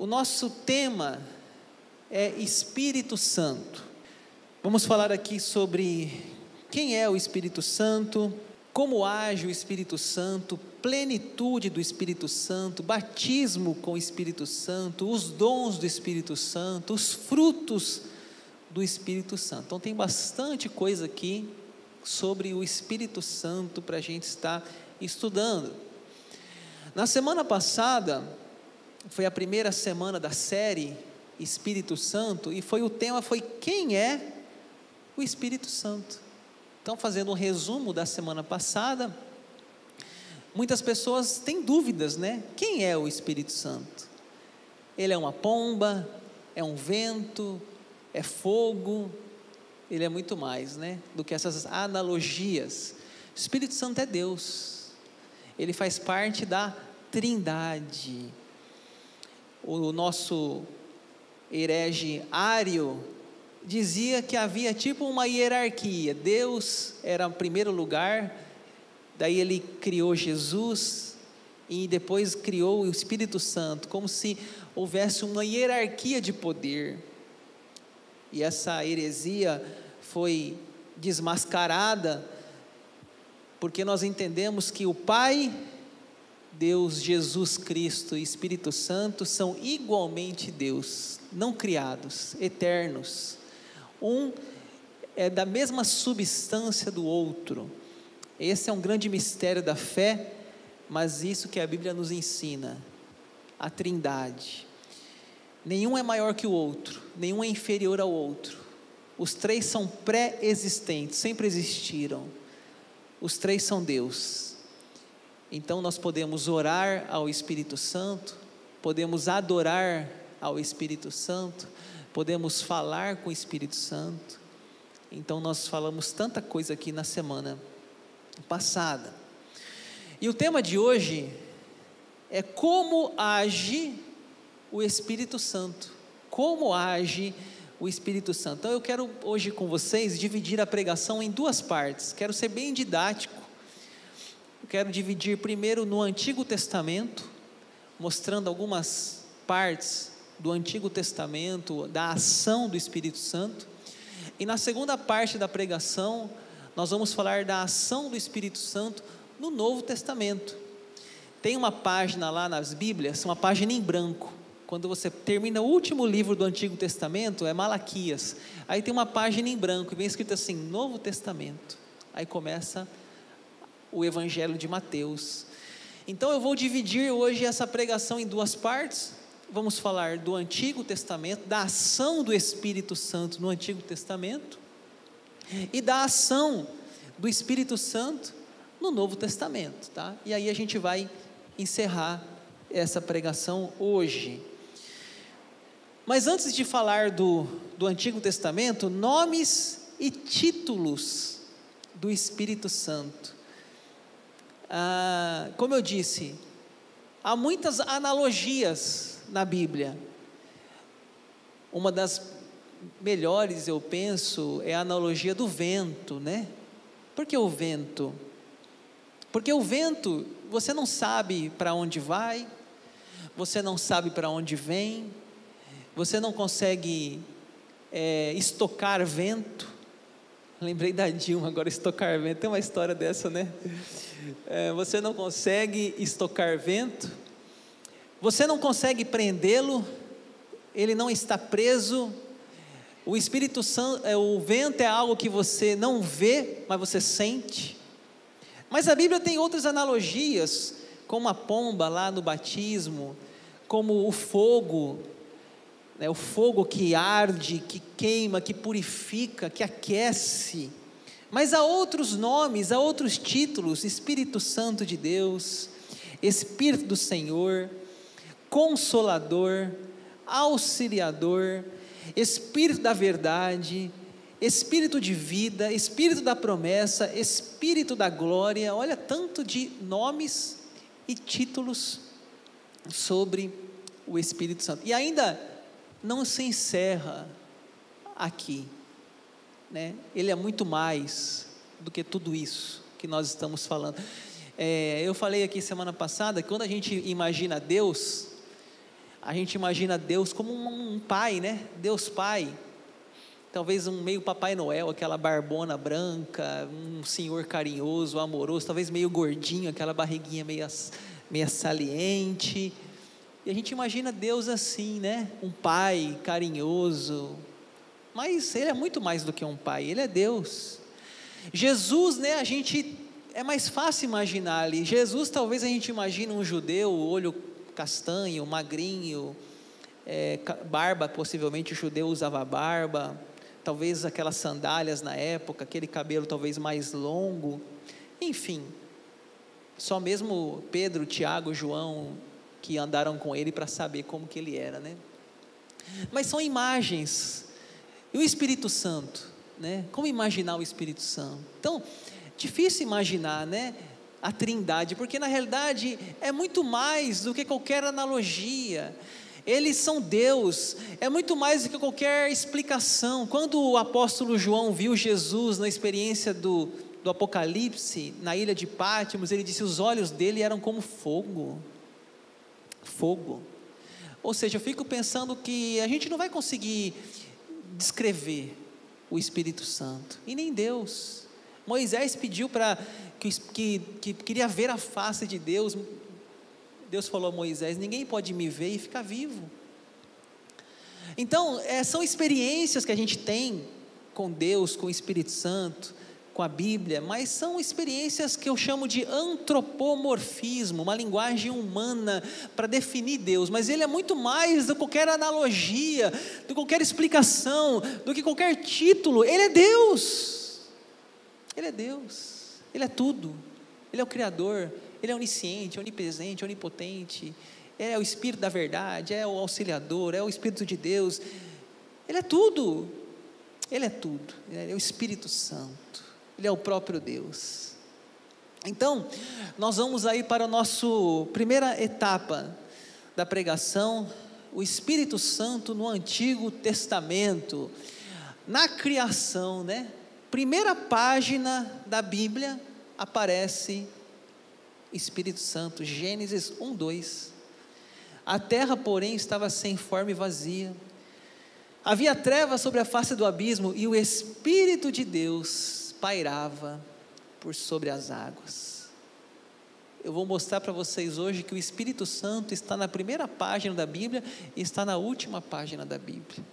O nosso tema é Espírito Santo. Vamos falar aqui sobre quem é o Espírito Santo, como age o Espírito Santo, plenitude do Espírito Santo, batismo com o Espírito Santo, os dons do Espírito Santo, os frutos do Espírito Santo. Então, tem bastante coisa aqui sobre o Espírito Santo para a gente estar estudando. Na semana passada, foi a primeira semana da série Espírito Santo, e foi o tema foi quem é o Espírito Santo. Então, fazendo um resumo da semana passada, muitas pessoas têm dúvidas, né? Quem é o Espírito Santo? Ele é uma pomba? É um vento? É fogo? Ele é muito mais, né? Do que essas analogias. O Espírito Santo é Deus. Ele faz parte da Trindade. O nosso herege Ário dizia que havia tipo uma hierarquia. Deus era o primeiro lugar, daí ele criou Jesus e depois criou o Espírito Santo, como se houvesse uma hierarquia de poder. E essa heresia foi desmascarada porque nós entendemos que o Pai, Deus, Jesus Cristo e Espírito Santo são igualmente Deus, não criados, eternos um é da mesma substância do outro. Esse é um grande mistério da fé, mas isso que a Bíblia nos ensina, a Trindade. Nenhum é maior que o outro, nenhum é inferior ao outro. Os três são pré-existentes, sempre existiram. Os três são Deus. Então nós podemos orar ao Espírito Santo, podemos adorar ao Espírito Santo, podemos falar com o Espírito Santo. Então, nós falamos tanta coisa aqui na semana passada. E o tema de hoje é como age o Espírito Santo. Como age o Espírito Santo. Então, eu quero hoje com vocês dividir a pregação em duas partes. Quero ser bem didático. Quero dividir primeiro no Antigo Testamento, mostrando algumas partes do Antigo Testamento, da ação do Espírito Santo. E na segunda parte da pregação, nós vamos falar da ação do Espírito Santo no Novo Testamento. Tem uma página lá nas Bíblias, uma página em branco. Quando você termina o último livro do Antigo Testamento, é Malaquias. Aí tem uma página em branco, e vem escrito assim: Novo Testamento. Aí começa o Evangelho de Mateus. Então eu vou dividir hoje essa pregação em duas partes vamos falar do Antigo Testamento, da ação do Espírito Santo no Antigo Testamento e da ação do Espírito Santo no Novo Testamento, tá? E aí a gente vai encerrar essa pregação hoje. Mas antes de falar do, do Antigo Testamento, nomes e títulos do Espírito Santo. Ah, como eu disse, há muitas analogias na Bíblia. Uma das melhores, eu penso, é a analogia do vento, né? Por que o vento? Porque o vento, você não sabe para onde vai, você não sabe para onde vem, você não consegue é, estocar vento. Lembrei da Dilma, agora estocar vento, tem uma história dessa, né? É, você não consegue estocar vento, você não consegue prendê-lo, ele não está preso. O Espírito Santo, é, o vento é algo que você não vê, mas você sente. Mas a Bíblia tem outras analogias, como a pomba lá no batismo, como o fogo, né, o fogo que arde, que queima, que purifica, que aquece. Mas há outros nomes, há outros títulos: Espírito Santo de Deus, Espírito do Senhor. Consolador, Auxiliador, Espírito da verdade, Espírito de vida, Espírito da promessa, Espírito da glória. Olha, tanto de nomes e títulos sobre o Espírito Santo. E ainda não se encerra aqui, né? Ele é muito mais do que tudo isso que nós estamos falando. É, eu falei aqui semana passada que quando a gente imagina Deus, A gente imagina Deus como um, um pai, né? Deus Pai. Talvez um meio Papai Noel, aquela barbona branca, um senhor carinhoso, amoroso, talvez meio gordinho, aquela barriguinha meio, meio saliente. A gente imagina Deus assim, né? Um pai carinhoso. Mas ele é muito mais do que um pai, ele é Deus. Jesus, né? A gente é mais fácil imaginar ali. Jesus, talvez a gente imagine um judeu, olho castanho, magrinho, é, barba, possivelmente o judeu usava barba, talvez aquelas sandálias na época, aquele cabelo talvez mais longo, enfim. Só mesmo Pedro, Tiago, João que andaram com ele para saber como que ele era, né? Mas são imagens. E o Espírito Santo, né? Como imaginar o Espírito Santo? Então, difícil imaginar, né? A Trindade, porque na realidade é muito mais do que qualquer analogia. Eles são Deus, é muito mais do que qualquer explicação. Quando o apóstolo João viu Jesus na experiência do, do Apocalipse, na ilha de Pátimos, ele disse: os olhos dele eram como fogo fogo. Ou seja, eu fico pensando que a gente não vai conseguir descrever o Espírito Santo, e nem Deus. Moisés pediu para que, que, que queria ver a face de Deus. Deus falou a Moisés: ninguém pode me ver e ficar vivo. Então, é, são experiências que a gente tem com Deus, com o Espírito Santo, com a Bíblia, mas são experiências que eu chamo de antropomorfismo, uma linguagem humana para definir Deus, mas ele é muito mais do que qualquer analogia, do que qualquer explicação, do que qualquer título, ele é Deus. Ele é Deus. Ele é tudo. Ele é o criador, ele é onisciente, onipresente, onipotente, é o espírito da verdade, é o auxiliador, é o espírito de Deus. Ele é tudo. Ele é tudo. Ele é o Espírito Santo. Ele é o próprio Deus. Então, nós vamos aí para a nossa primeira etapa da pregação, o Espírito Santo no Antigo Testamento, na criação, né? Primeira página da Bíblia aparece Espírito Santo, Gênesis 1, 2. A terra, porém, estava sem forma e vazia. Havia trevas sobre a face do abismo e o Espírito de Deus pairava por sobre as águas. Eu vou mostrar para vocês hoje que o Espírito Santo está na primeira página da Bíblia e está na última página da Bíblia.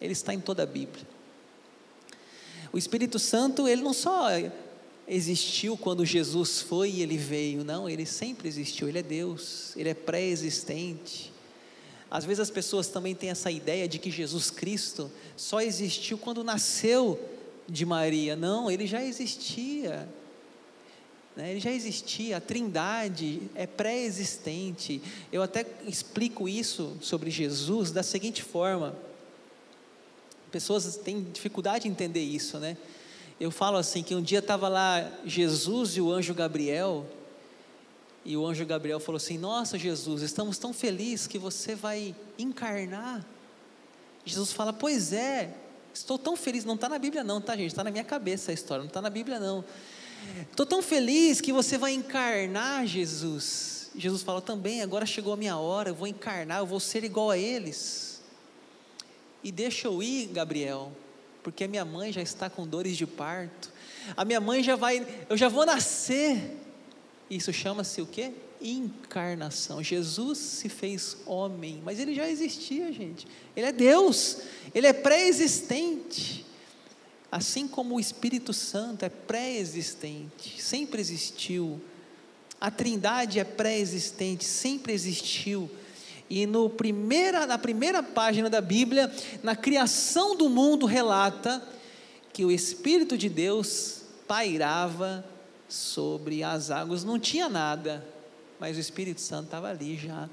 Ele está em toda a Bíblia. O Espírito Santo, ele não só existiu quando Jesus foi e ele veio, não, ele sempre existiu, ele é Deus, ele é pré-existente. Às vezes as pessoas também têm essa ideia de que Jesus Cristo só existiu quando nasceu de Maria. Não, ele já existia. Né? Ele já existia, a trindade é pré-existente. Eu até explico isso sobre Jesus da seguinte forma. Pessoas têm dificuldade de entender isso, né? Eu falo assim que um dia estava lá Jesus e o anjo Gabriel, e o anjo Gabriel falou assim: Nossa, Jesus, estamos tão felizes que você vai encarnar. Jesus fala: Pois é, Estou tão feliz, não está na Bíblia, não, tá, gente? Está na minha cabeça a história, não está na Bíblia, não. Estou tão feliz que você vai encarnar Jesus. Jesus fala também: agora chegou a minha hora, eu vou encarnar, eu vou ser igual a eles. E deixa eu ir, Gabriel, porque a minha mãe já está com dores de parto. A minha mãe já vai, eu já vou nascer. Isso chama-se o quê? Encarnação. Jesus se fez homem, mas ele já existia, gente. Ele é Deus, ele é pré-existente. Assim como o Espírito Santo é pré-existente, sempre existiu. A Trindade é pré-existente, sempre existiu. E no primeira, na primeira página da Bíblia, na criação do mundo, relata que o Espírito de Deus pairava sobre as águas, não tinha nada, mas o Espírito Santo estava ali já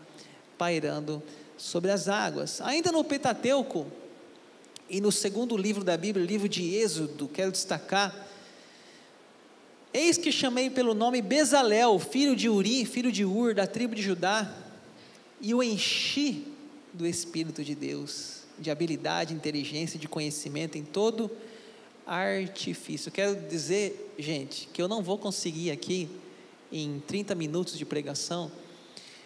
pairando sobre as águas. Ainda no Pentateuco e no segundo livro da Bíblia, livro de Êxodo, quero destacar Eis que chamei pelo nome Bezalel, filho de Uri, filho de Ur, da tribo de Judá, e o enchi do Espírito de Deus, de habilidade, inteligência, de conhecimento em todo artifício. Quero dizer, gente, que eu não vou conseguir aqui em 30 minutos de pregação,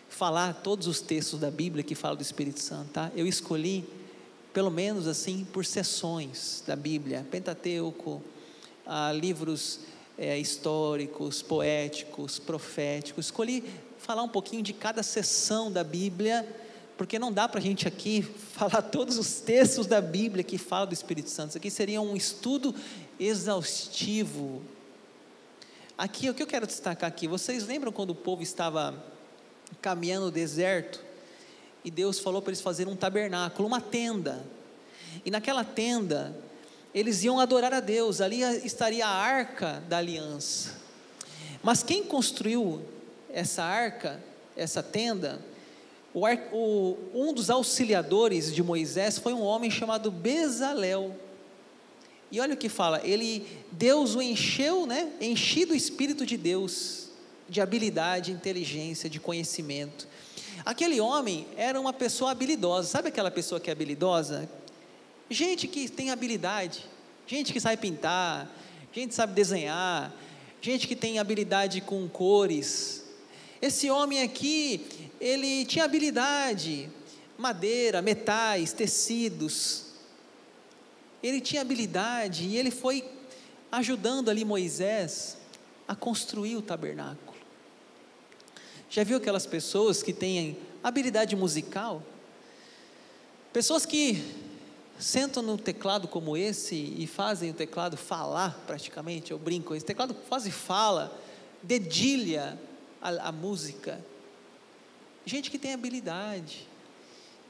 falar todos os textos da Bíblia que falam do Espírito Santo, tá? Eu escolhi pelo menos assim por sessões da Bíblia, Pentateuco, ah, livros é, históricos, poéticos, proféticos. Escolhi falar um pouquinho de cada sessão da Bíblia, porque não dá para a gente aqui falar todos os textos da Bíblia que falam do Espírito Santo. Isso aqui seria um estudo exaustivo. Aqui, o que eu quero destacar aqui, vocês lembram quando o povo estava caminhando no deserto e Deus falou para eles fazerem um tabernáculo, uma tenda. E naquela tenda, eles iam adorar a Deus, ali estaria a arca da aliança. Mas quem construiu essa arca, essa tenda, o, um dos auxiliadores de Moisés foi um homem chamado Bezalel. E olha o que fala, ele, Deus o encheu, né? Enchido o Espírito de Deus, de habilidade, inteligência, de conhecimento. Aquele homem era uma pessoa habilidosa, sabe aquela pessoa que é habilidosa? Gente que tem habilidade, gente que sabe pintar, gente que sabe desenhar, gente que tem habilidade com cores. Esse homem aqui, ele tinha habilidade, madeira, metais, tecidos. Ele tinha habilidade e ele foi ajudando ali Moisés a construir o tabernáculo. Já viu aquelas pessoas que têm habilidade musical? Pessoas que sentam no teclado como esse e fazem o teclado falar praticamente, eu brinco, esse teclado quase fala, dedilha a, a música. Gente que tem habilidade,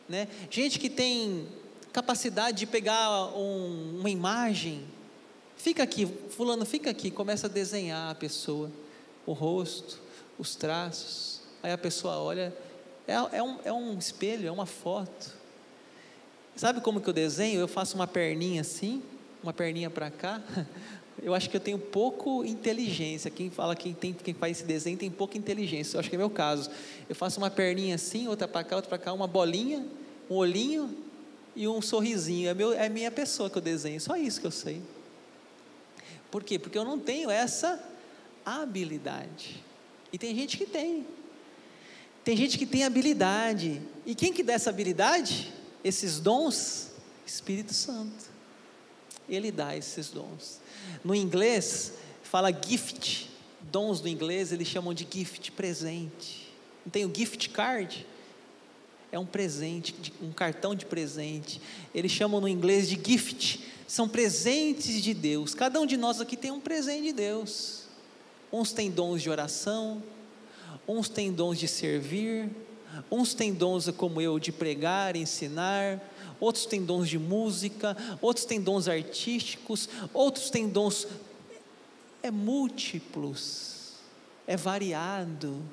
né? gente que tem capacidade de pegar um, uma imagem, fica aqui, fulano, fica aqui, começa a desenhar a pessoa, o rosto, os traços, aí a pessoa olha, é, é, um, é um espelho, é uma foto, Sabe como que eu desenho? Eu faço uma perninha assim, uma perninha para cá. Eu acho que eu tenho pouco inteligência. Quem fala que tem, quem faz esse desenho tem pouca inteligência. Eu acho que é meu caso. Eu faço uma perninha assim, outra para cá, outra para cá, uma bolinha, um olhinho e um sorrisinho. É, meu, é minha pessoa que eu desenho. Só isso que eu sei. Por quê? Porque eu não tenho essa habilidade. E tem gente que tem. Tem gente que tem habilidade. E quem que dá essa habilidade? esses dons, Espírito Santo. Ele dá esses dons. No inglês, fala gift. Dons do inglês, eles chamam de gift, presente. Não tem o gift card? É um presente, um cartão de presente. Eles chamam no inglês de gift. São presentes de Deus. Cada um de nós aqui tem um presente de Deus. Uns têm dons de oração, uns têm dons de servir, Uns têm dons como eu de pregar, ensinar, outros têm dons de música, outros têm dons artísticos, outros têm dons é múltiplos, é variado.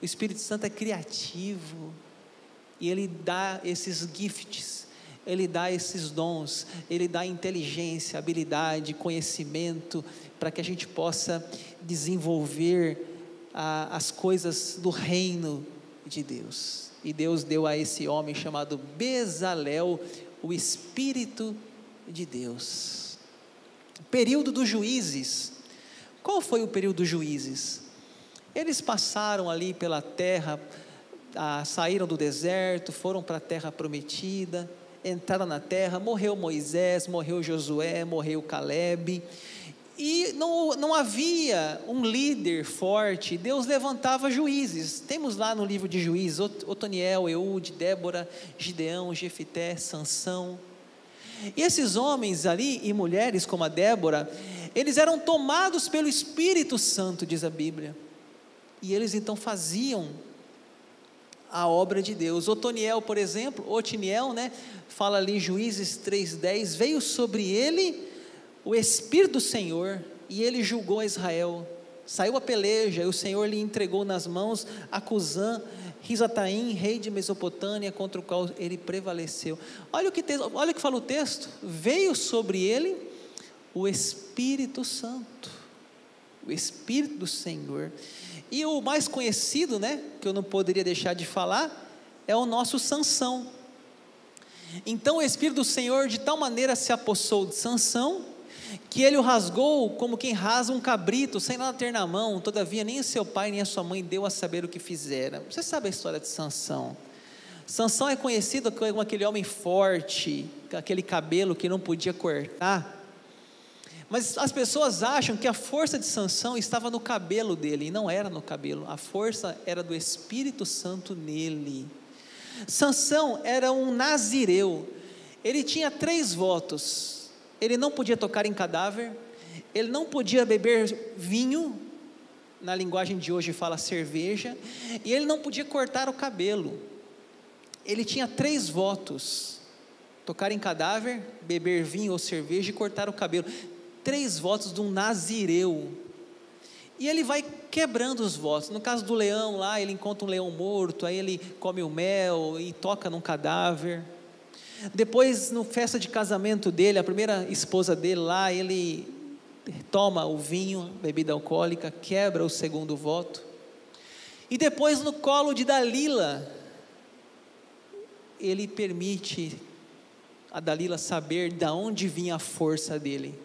O Espírito Santo é criativo e ele dá esses gifts, ele dá esses dons, ele dá inteligência, habilidade, conhecimento para que a gente possa desenvolver as coisas do reino de Deus. E Deus deu a esse homem chamado Bezalel o Espírito de Deus. Período dos juízes. Qual foi o período dos juízes? Eles passaram ali pela terra, ah, saíram do deserto, foram para a terra prometida, entraram na terra, morreu Moisés, morreu Josué, morreu Caleb, e não, não havia um líder forte, Deus levantava juízes. Temos lá no livro de juízes, Otoniel, Eude, Débora, Gideão, Jefité, Sansão. E esses homens ali e mulheres como a Débora, eles eram tomados pelo Espírito Santo, diz a Bíblia. E eles então faziam a obra de Deus. Otoniel, por exemplo, Otiniel, né, fala ali Juízes 3:10, veio sobre ele o Espírito do Senhor e ele julgou Israel. Saiu a peleja e o Senhor lhe entregou nas mãos a Cusã, Risataim, rei de Mesopotâmia, contra o qual ele prevaleceu. Olha o que, olha o que fala o texto: veio sobre ele o Espírito Santo, o Espírito do Senhor. E o mais conhecido, né, que eu não poderia deixar de falar, é o nosso Sansão. Então o Espírito do Senhor de tal maneira se apossou de Sansão que ele o rasgou como quem rasga um cabrito, sem nada ter na mão, todavia nem seu pai nem a sua mãe deu a saber o que fizera. Você sabe a história de Sansão? Sansão é conhecido como aquele homem forte, com aquele cabelo que não podia cortar. Mas as pessoas acham que a força de Sansão estava no cabelo dele, e não era no cabelo, a força era do Espírito Santo nele. Sansão era um nazireu, ele tinha três votos: ele não podia tocar em cadáver, ele não podia beber vinho, na linguagem de hoje fala cerveja, e ele não podia cortar o cabelo. Ele tinha três votos: tocar em cadáver, beber vinho ou cerveja e cortar o cabelo. Três votos de um nazireu. E ele vai quebrando os votos. No caso do leão lá, ele encontra um leão morto, aí ele come o mel e toca num cadáver. Depois, no festa de casamento dele, a primeira esposa dele lá, ele toma o vinho, bebida alcoólica, quebra o segundo voto. E depois, no colo de Dalila, ele permite a Dalila saber de onde vinha a força dele.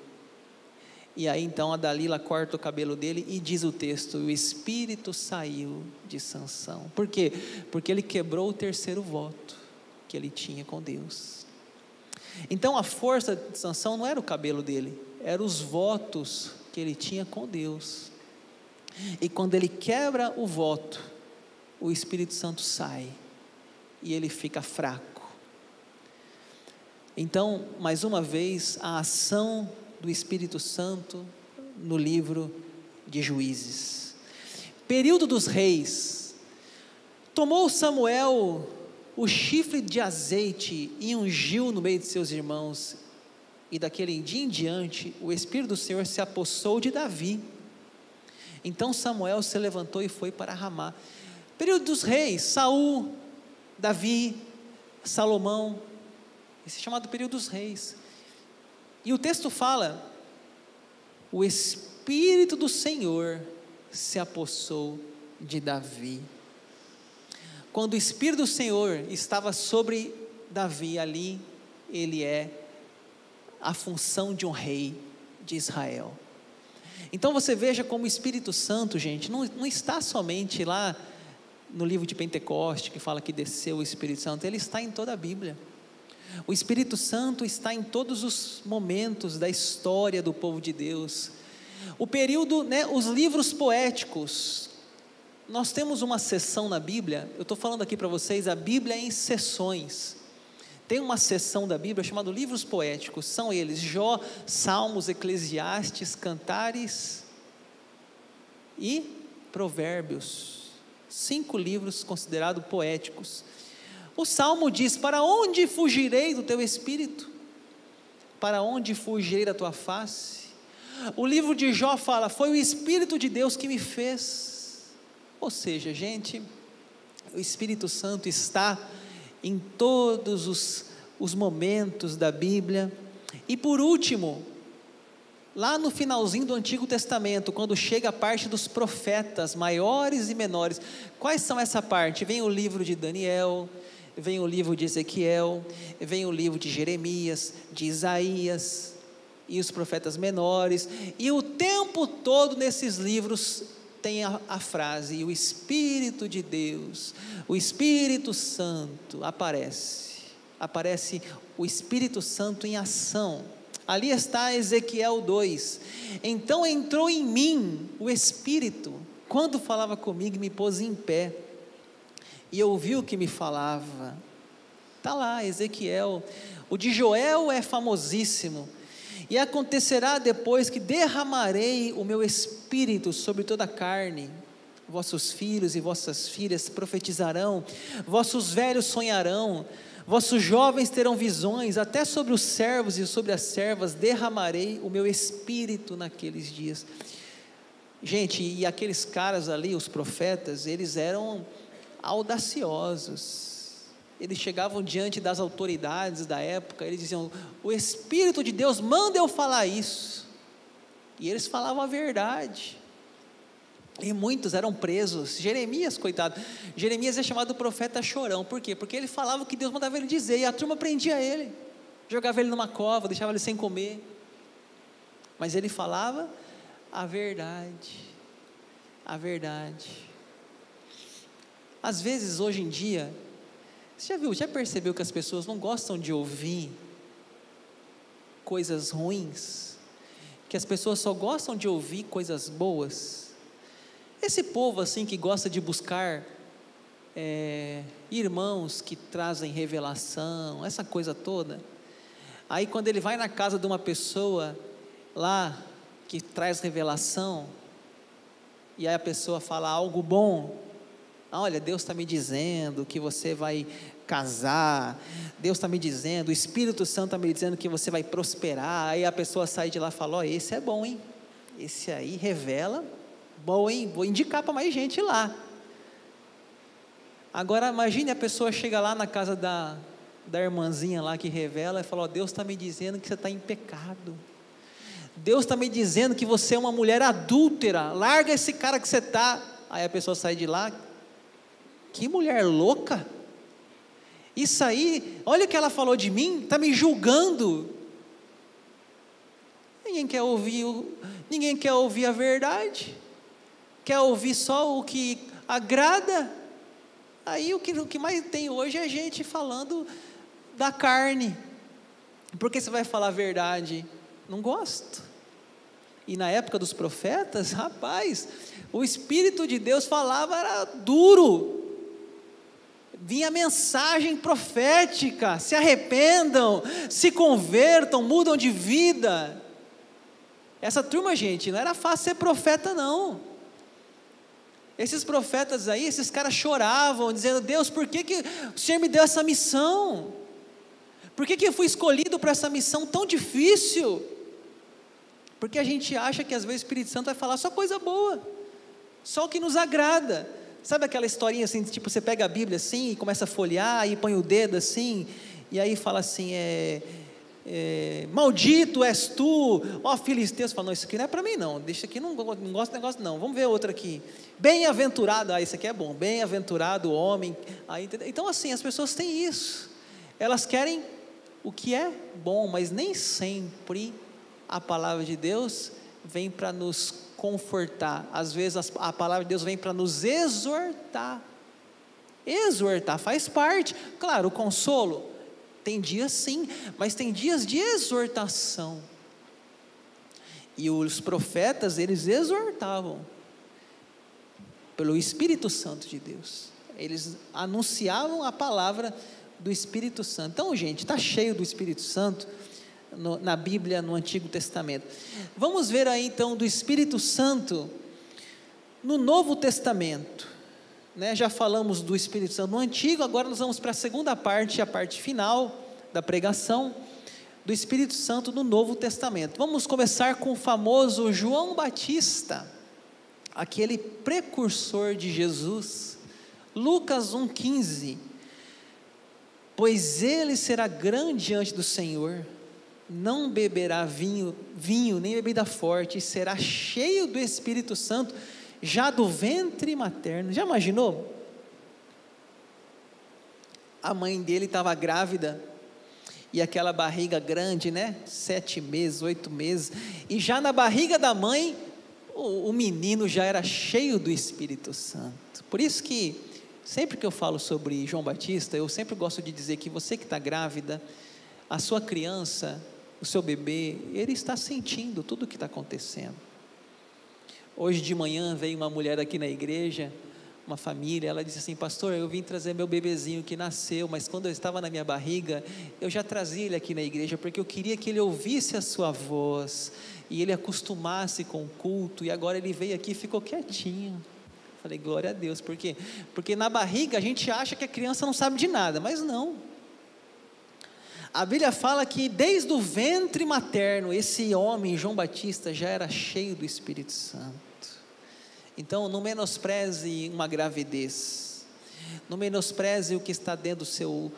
E aí então a Dalila corta o cabelo dele e diz o texto: o espírito saiu de Sansão. Por quê? Porque ele quebrou o terceiro voto que ele tinha com Deus. Então a força de Sansão não era o cabelo dele, eram os votos que ele tinha com Deus. E quando ele quebra o voto, o Espírito Santo sai e ele fica fraco. Então, mais uma vez, a ação do Espírito Santo no livro de Juízes. Período dos reis. Tomou Samuel o chifre de azeite e ungiu no meio de seus irmãos. E daquele dia em diante, o Espírito do Senhor se apossou de Davi. Então Samuel se levantou e foi para Ramá. Período dos reis, Saul, Davi, Salomão, esse é chamado período dos reis. E o texto fala: o Espírito do Senhor se apossou de Davi. Quando o Espírito do Senhor estava sobre Davi ali, ele é a função de um rei de Israel. Então você veja como o Espírito Santo, gente, não, não está somente lá no livro de Pentecoste que fala que desceu o Espírito Santo, ele está em toda a Bíblia. O Espírito Santo está em todos os momentos da história do povo de Deus. O período, né, os livros poéticos. Nós temos uma sessão na Bíblia, eu estou falando aqui para vocês, a Bíblia é em sessões. Tem uma sessão da Bíblia chamada livros poéticos, são eles Jó, Salmos, Eclesiastes, Cantares e Provérbios. Cinco livros considerados poéticos. O salmo diz: Para onde fugirei do teu espírito? Para onde fugirei da tua face? O livro de Jó fala: Foi o Espírito de Deus que me fez. Ou seja, gente, o Espírito Santo está em todos os, os momentos da Bíblia. E por último, lá no finalzinho do Antigo Testamento, quando chega a parte dos profetas maiores e menores, quais são essa parte? Vem o livro de Daniel, vem o livro de Ezequiel, vem o livro de Jeremias, de Isaías e os profetas menores, e o tempo todo nesses livros tem a, a frase: o Espírito de Deus, o Espírito Santo aparece, aparece o Espírito Santo em ação. Ali está Ezequiel 2. Então entrou em mim o Espírito, quando falava comigo, me pôs em pé e ouviu o que me falava. Está lá, Ezequiel. O de Joel é famosíssimo. E acontecerá depois que derramarei o meu espírito sobre toda a carne. Vossos filhos e vossas filhas profetizarão, vossos velhos sonharão, vossos jovens terão visões, até sobre os servos e sobre as servas derramarei o meu espírito naqueles dias. Gente, e aqueles caras ali, os profetas, eles eram audaciosos. Eles chegavam diante das autoridades da época, eles diziam: O Espírito de Deus manda eu falar isso. E eles falavam a verdade. E muitos eram presos. Jeremias, coitado. Jeremias é chamado profeta chorão. Por quê? Porque ele falava o que Deus mandava ele dizer. E a turma prendia ele. Jogava ele numa cova, deixava ele sem comer. mas ele falava a verdade. A verdade. Às vezes, hoje em dia, você já viu, já percebeu que as pessoas não gostam de ouvir coisas ruins? Que as pessoas só gostam de ouvir coisas boas? Esse povo assim que gosta de buscar é, irmãos que trazem revelação, essa coisa toda. Aí quando ele vai na casa de uma pessoa lá que traz revelação, e aí a pessoa fala algo bom, olha, Deus está me dizendo que você vai casar, Deus está me dizendo, o Espírito Santo está me dizendo que você vai prosperar, aí a pessoa sai de lá e fala, ó, esse é bom, hein? Esse aí revela, bom, hein? Vou indicar para mais gente lá. Agora imagine a pessoa chega lá na casa da, da irmãzinha lá que revela e fala: ó, Deus está me dizendo que você está em pecado. Deus está me dizendo que você é uma mulher adúltera. Larga esse cara que você está. Aí a pessoa sai de lá. Que mulher louca. Isso aí, olha o que ela falou de mim, está me julgando. Ninguém quer ouvir, ninguém quer ouvir a verdade. Quer ouvir só o que agrada. Aí o que, o que mais tem hoje é gente falando da carne. Porque você vai falar a verdade? Não gosto. E na época dos profetas, rapaz, o Espírito de Deus falava, era duro. Vinha mensagem profética: se arrependam, se convertam, mudam de vida. Essa turma, gente, não era fácil ser profeta, não. Esses profetas aí, esses caras choravam, dizendo: Deus, por que, que o Senhor me deu essa missão? Por que, que eu fui escolhido para essa missão tão difícil? Porque a gente acha que às vezes o Espírito Santo vai falar só coisa boa, só o que nos agrada. Sabe aquela historinha assim, tipo, você pega a Bíblia assim e começa a folhear e põe o dedo assim, e aí fala assim, é, é, maldito és tu, ó filisteus, fala, não, isso aqui não é para mim não, deixa aqui, não, não gosto do negócio não, vamos ver outra aqui, bem-aventurado, ah, isso aqui é bom, bem-aventurado o homem, aí, então assim, as pessoas têm isso, elas querem o que é bom, mas nem sempre a palavra de Deus vem para nos confortar, às vezes a palavra de Deus vem para nos exortar, exortar faz parte, claro, o consolo, tem dias sim, mas tem dias de exortação. E os profetas, eles exortavam pelo Espírito Santo de Deus. Eles anunciavam a palavra do Espírito Santo. Então, gente, está cheio do Espírito Santo no, na Bíblia, no Antigo Testamento. Vamos ver aí então do Espírito Santo no Novo Testamento. Né, já falamos do Espírito Santo no Antigo, agora nós vamos para a segunda parte, a parte final da pregação do Espírito Santo no Novo Testamento. Vamos começar com o famoso João Batista, aquele precursor de Jesus. Lucas 1,15. Pois ele será grande diante do Senhor, não beberá vinho, vinho nem bebida forte, e será cheio do Espírito Santo já do ventre materno. Já imaginou? A mãe dele estava grávida e aquela barriga grande, né? Sete meses, oito meses, e já na barriga da mãe, o, o menino já era cheio do Espírito Santo. Por isso que sempre que eu falo sobre João Batista, eu sempre gosto de dizer que você que está grávida, a sua criança, o seu bebê, ele está sentindo tudo o que está acontecendo. Hoje de manhã veio uma mulher aqui na igreja, uma família, ela disse assim: Pastor, eu vim trazer meu bebezinho que nasceu, mas quando eu estava na minha barriga, eu já trazia ele aqui na igreja, porque eu queria que ele ouvisse a sua voz e ele acostumasse com o culto, e agora ele veio aqui e ficou quietinho. Falei, glória a Deus, por quê? Porque na barriga a gente acha que a criança não sabe de nada, mas não. A Bíblia fala que desde o ventre materno, esse homem, João Batista, já era cheio do Espírito Santo. Então, não menospreze uma gravidez, não menospreze o que está dentro do seu,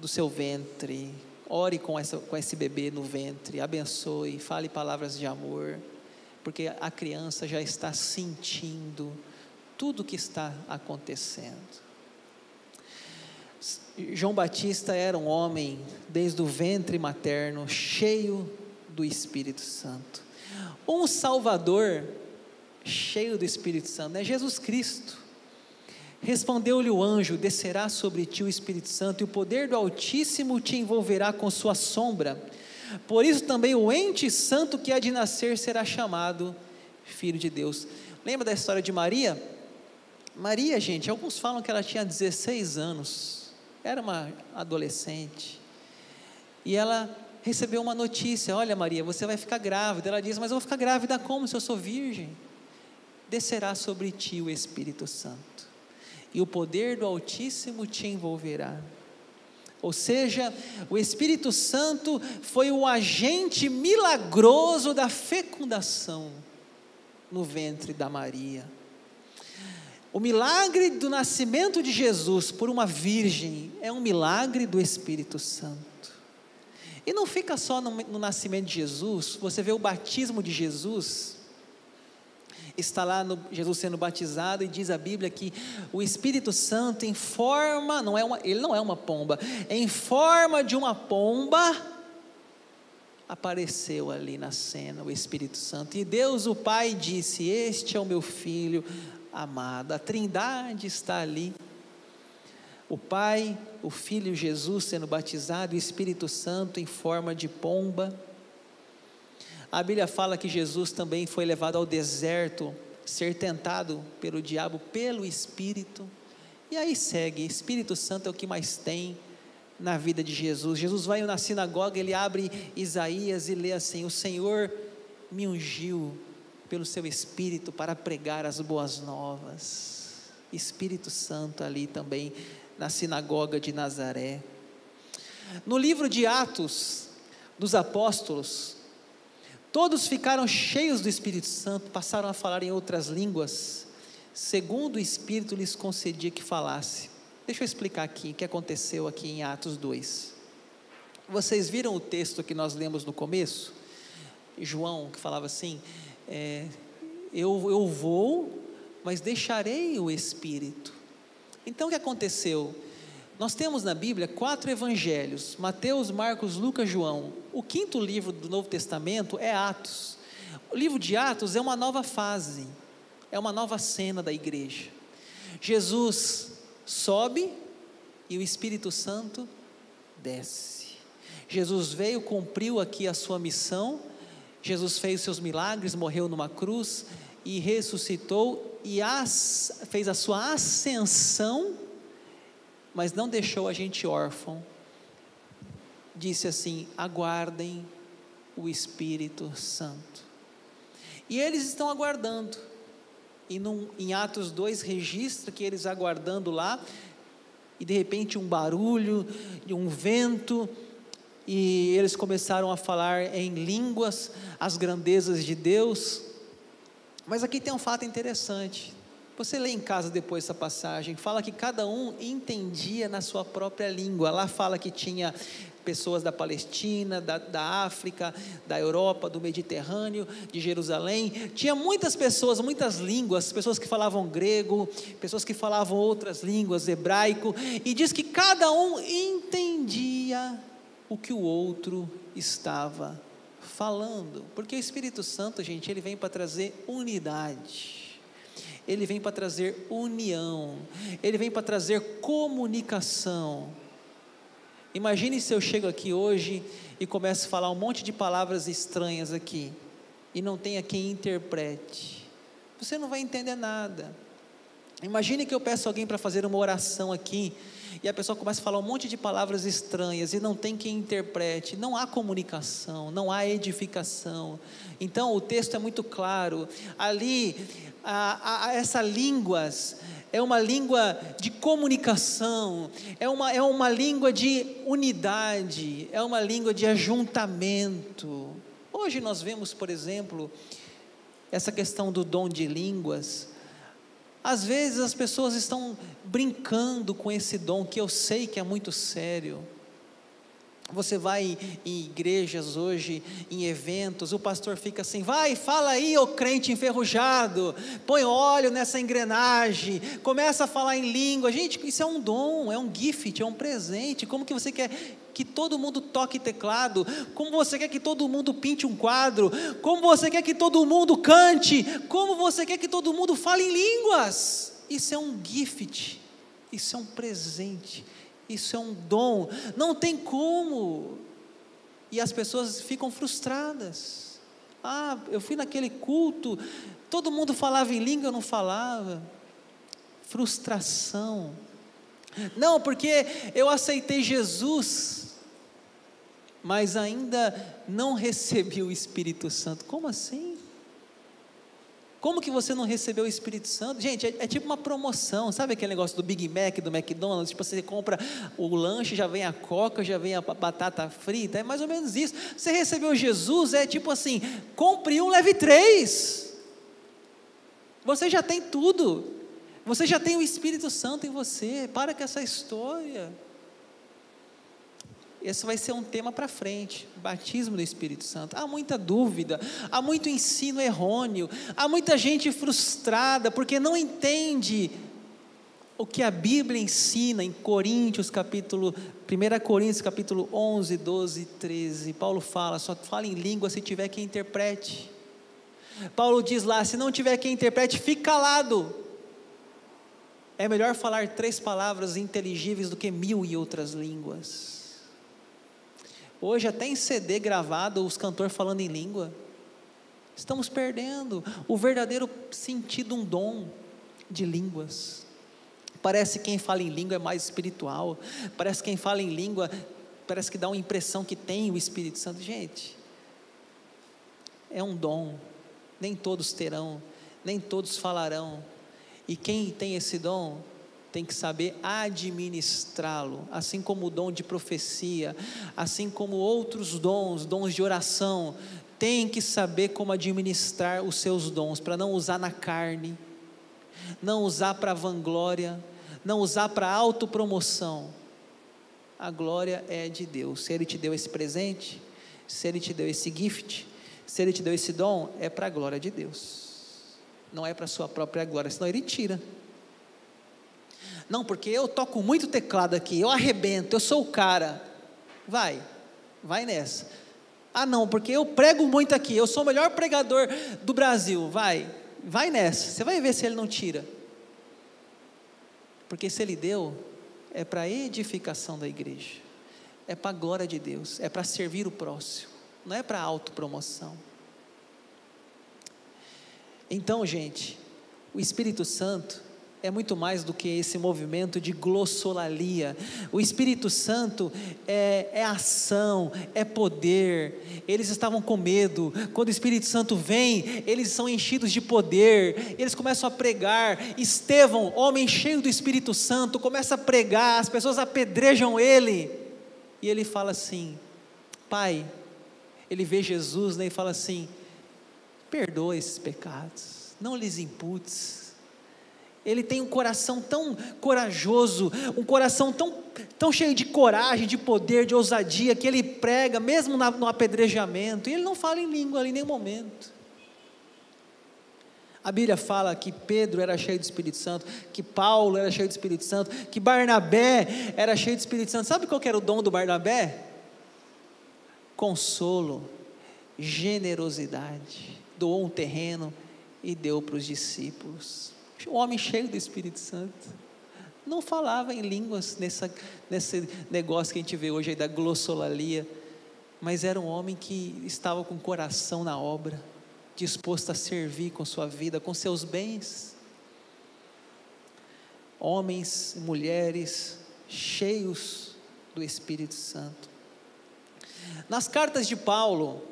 do seu ventre. Ore com, essa, com esse bebê no ventre, abençoe, fale palavras de amor, porque a criança já está sentindo tudo o que está acontecendo. João Batista era um homem, desde o ventre materno, cheio do Espírito Santo. Um Salvador cheio do Espírito Santo, é Jesus Cristo. Respondeu-lhe o anjo: Descerá sobre ti o Espírito Santo, e o poder do Altíssimo te envolverá com sua sombra. Por isso também o ente santo que há de nascer será chamado Filho de Deus. Lembra da história de Maria? Maria, gente, alguns falam que ela tinha 16 anos, era uma adolescente, e ela recebeu uma notícia: Olha, Maria, você vai ficar grávida. Ela diz: Mas eu vou ficar grávida como se eu sou virgem? Descerá sobre ti o Espírito Santo, e o poder do Altíssimo te envolverá. Ou seja, o Espírito Santo foi o agente milagroso da fecundação no ventre da Maria. O milagre do nascimento de Jesus por uma virgem é um milagre do Espírito Santo. E não fica só no, no nascimento de Jesus, você vê o batismo de Jesus, está lá no, Jesus sendo batizado e diz a Bíblia que o Espírito Santo em forma, não é uma, ele não é uma pomba, em forma de uma pomba apareceu ali na cena o Espírito Santo. E Deus o Pai disse: "Este é o meu filho amado". A Trindade está ali o Pai, o Filho Jesus sendo batizado, o Espírito Santo em forma de pomba. A Bíblia fala que Jesus também foi levado ao deserto, ser tentado pelo diabo, pelo Espírito. E aí segue, Espírito Santo é o que mais tem na vida de Jesus. Jesus vai na sinagoga, ele abre Isaías e lê assim: O Senhor me ungiu pelo seu Espírito para pregar as boas novas. Espírito Santo ali também na sinagoga de Nazaré. No livro de Atos dos Apóstolos, todos ficaram cheios do Espírito Santo, passaram a falar em outras línguas, segundo o Espírito lhes concedia que falasse. Deixa eu explicar aqui o que aconteceu aqui em Atos 2. Vocês viram o texto que nós lemos no começo? João, que falava assim: é, eu, eu vou, mas deixarei o Espírito. Então o que aconteceu? Nós temos na Bíblia quatro evangelhos: Mateus, Marcos, Lucas, João. O quinto livro do Novo Testamento é Atos. O livro de Atos é uma nova fase, é uma nova cena da igreja. Jesus sobe e o Espírito Santo desce. Jesus veio, cumpriu aqui a sua missão. Jesus fez seus milagres, morreu numa cruz e ressuscitou e as, fez a sua ascensão, mas não deixou a gente órfão. Disse assim: aguardem o Espírito Santo. E eles estão aguardando. E num, em Atos 2 registra que eles aguardando lá, e de repente um barulho, um vento, e eles começaram a falar em línguas as grandezas de Deus. Mas aqui tem um fato interessante. Você lê em casa depois essa passagem, fala que cada um entendia na sua própria língua. Lá fala que tinha pessoas da Palestina, da, da África, da Europa, do Mediterrâneo, de Jerusalém. Tinha muitas pessoas, muitas línguas, pessoas que falavam grego, pessoas que falavam outras línguas, hebraico, e diz que cada um entendia o que o outro estava falando, porque o Espírito Santo, gente, ele vem para trazer unidade, ele vem para trazer união, ele vem para trazer comunicação. Imagine se eu chego aqui hoje e começo a falar um monte de palavras estranhas aqui e não tenha quem interprete. Você não vai entender nada. Imagine que eu peço alguém para fazer uma oração aqui e a pessoa começa a falar um monte de palavras estranhas e não tem quem interprete, não há comunicação, não há edificação. Então o texto é muito claro. Ali, a, a, essa línguas é uma língua de comunicação, é uma, é uma língua de unidade, é uma língua de ajuntamento. Hoje nós vemos, por exemplo, essa questão do dom de línguas às vezes as pessoas estão brincando com esse dom que eu sei que é muito sério. Você vai em igrejas hoje, em eventos, o pastor fica assim: vai, fala aí, ô crente enferrujado, põe óleo nessa engrenagem, começa a falar em língua. Gente, isso é um dom, é um gift, é um presente. Como que você quer que todo mundo toque teclado? Como você quer que todo mundo pinte um quadro? Como você quer que todo mundo cante? Como você quer que todo mundo fale em línguas? Isso é um gift, isso é um presente isso é um dom, não tem como. E as pessoas ficam frustradas. Ah, eu fui naquele culto, todo mundo falava em língua, eu não falava. Frustração. Não, porque eu aceitei Jesus, mas ainda não recebi o Espírito Santo. Como assim? Como que você não recebeu o Espírito Santo? Gente, é, é, tipo uma promoção, sabe aquele negócio do Big Mac, do McDonald's? Tipo, você compra o lanche, já vem a coca, já vem a batata frita, é mais ou menos isso. Você recebeu Jesus, é tipo assim: compre um, leve três. Você já tem tudo, você já tem o Espírito Santo em você, para com essa história. Esse vai ser um tema para frente, batismo do Espírito Santo. Há muita dúvida, há muito ensino errôneo, há muita gente frustrada porque não entende o que a Bíblia ensina em Coríntios, capítulo 1 Coríntios, capítulo 11, 12 e 13. Paulo fala, só fala em língua se tiver quem interprete. Paulo diz lá, se não tiver quem interprete, fique calado. É melhor falar três palavras inteligíveis do que mil e outras línguas. Hoje, até em CD gravado, os cantores falando em língua. Estamos perdendo o verdadeiro sentido, um dom de línguas. Parece que quem fala em língua é mais espiritual. Parece que quem fala em língua, parece que dá uma impressão que tem o Espírito Santo. Gente, é um dom. Nem todos terão, nem todos falarão. E quem tem esse dom tem que saber administrá-lo, assim como o dom de profecia, assim como outros dons, dons de oração, tem que saber como administrar os seus dons, para não usar na carne, não usar para vanglória, não usar para autopromoção. A glória é de Deus. Se Ele te deu esse presente, se Ele te deu esse gift, se Ele te deu esse dom, é para a glória de Deus. Não é para a sua própria glória, senão Ele tira. Não, porque eu toco muito teclado aqui, eu arrebento, eu sou o cara. Vai, vai nessa. Ah, não, porque eu prego muito aqui, eu sou o melhor pregador do Brasil. Vai, vai nessa. Você vai ver se ele não tira. Porque se ele deu, é para edificação da igreja, é para a glória de Deus, é para servir o próximo, não é para autopromoção. Então, gente, o Espírito Santo, é muito mais do que esse movimento de glossolalia. O Espírito Santo é, é, ação, é poder. Eles estavam com medo. Quando o Espírito Santo vem, eles são enchidos de poder. Eles começam a pregar. Estevão, homem cheio do Espírito Santo, começa a pregar. As pessoas apedrejam ele. E ele fala assim: Pai, ele vê Jesus né, e fala assim: perdoa esses pecados, não lhes imputes ele tem um coração tão corajoso, um coração tão, tão cheio de coragem, de poder, de ousadia, que ele prega, mesmo no apedrejamento, e ele não fala em língua ali em nenhum momento. A Bíblia fala que Pedro era cheio do Espírito Santo, que Paulo era cheio do Espírito Santo, que Barnabé era cheio do Espírito Santo. Sabe qual era o dom do Barnabé? Consolo, generosidade. Doou um terreno e deu para os discípulos um homem cheio do Espírito Santo. Não falava em línguas nessa, nesse negócio que a gente vê hoje aí da glossolalia, mas era um homem que estava com o coração na obra, disposto a servir com sua vida, com seus bens. Homens e mulheres cheios do Espírito Santo. Nas cartas de Paulo,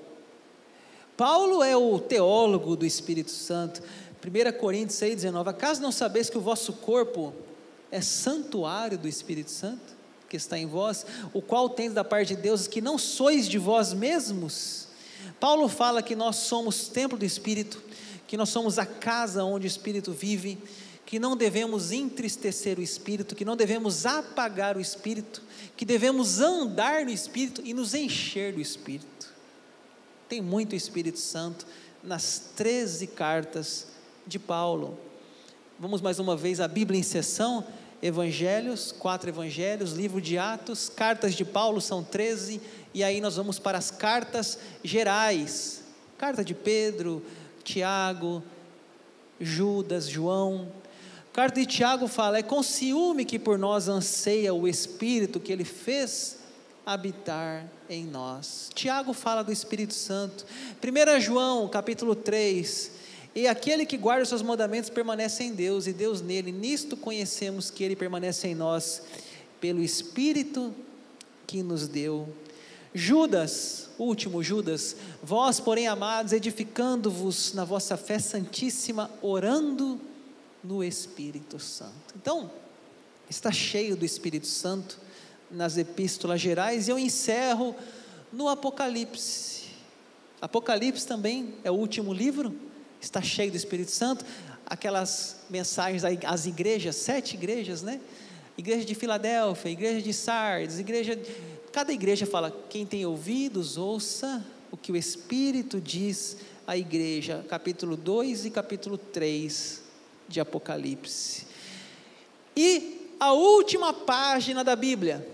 Paulo é o teólogo do Espírito Santo. 1 Coríntios 6, 19: Acaso não sabeis que o vosso corpo é santuário do Espírito Santo, que está em vós, o qual tens da parte de Deus, que não sois de vós mesmos? Paulo fala que nós somos templo do Espírito, que nós somos a casa onde o Espírito vive, que não devemos entristecer o espírito, que não devemos apagar o espírito, que devemos andar no espírito e nos encher do espírito. Tem muito Espírito Santo nas 13 cartas de Paulo. Vamos mais uma vez à Bíblia em sessão, Evangelhos, quatro Evangelhos, livro de Atos, cartas de Paulo são 13, e aí nós vamos para as cartas gerais. Carta de Pedro, Tiago, Judas, João. Carta de Tiago fala: é com ciúme que por nós anseia o Espírito que ele fez habitar em nós. Tiago fala do Espírito Santo. 1 João, capítulo 3. E aquele que guarda os seus mandamentos permanece em Deus, e Deus nele. Nisto conhecemos que ele permanece em nós, pelo Espírito que nos deu. Judas, último Judas, vós, porém, amados, edificando-vos na vossa fé santíssima, orando no Espírito Santo. Então, está cheio do Espírito Santo nas epístolas gerais, e eu encerro no Apocalipse. Apocalipse também é o último livro, está cheio do Espírito Santo. Aquelas mensagens às igrejas, sete igrejas, né? Igreja de Filadélfia, igreja de Sardes, igreja Cada igreja fala: quem tem ouvidos, ouça o que o Espírito diz à igreja, capítulo 2 e capítulo 3 de Apocalipse. E a última página da Bíblia,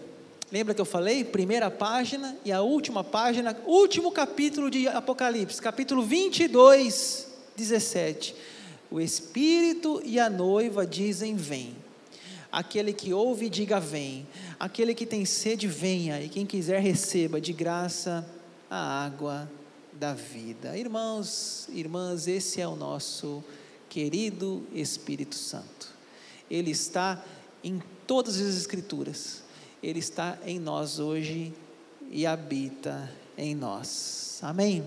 lembra que eu falei? Primeira página e a última página, último capítulo de Apocalipse, capítulo 22, 17. O Espírito e a noiva dizem: Vem. Aquele que ouve, diga: Vem. Aquele que tem sede, venha. E quem quiser, receba de graça a água da vida. Irmãos, irmãs, esse é o nosso querido Espírito Santo. Ele está em todas as Escrituras. Ele está em nós hoje e habita em nós. Amém?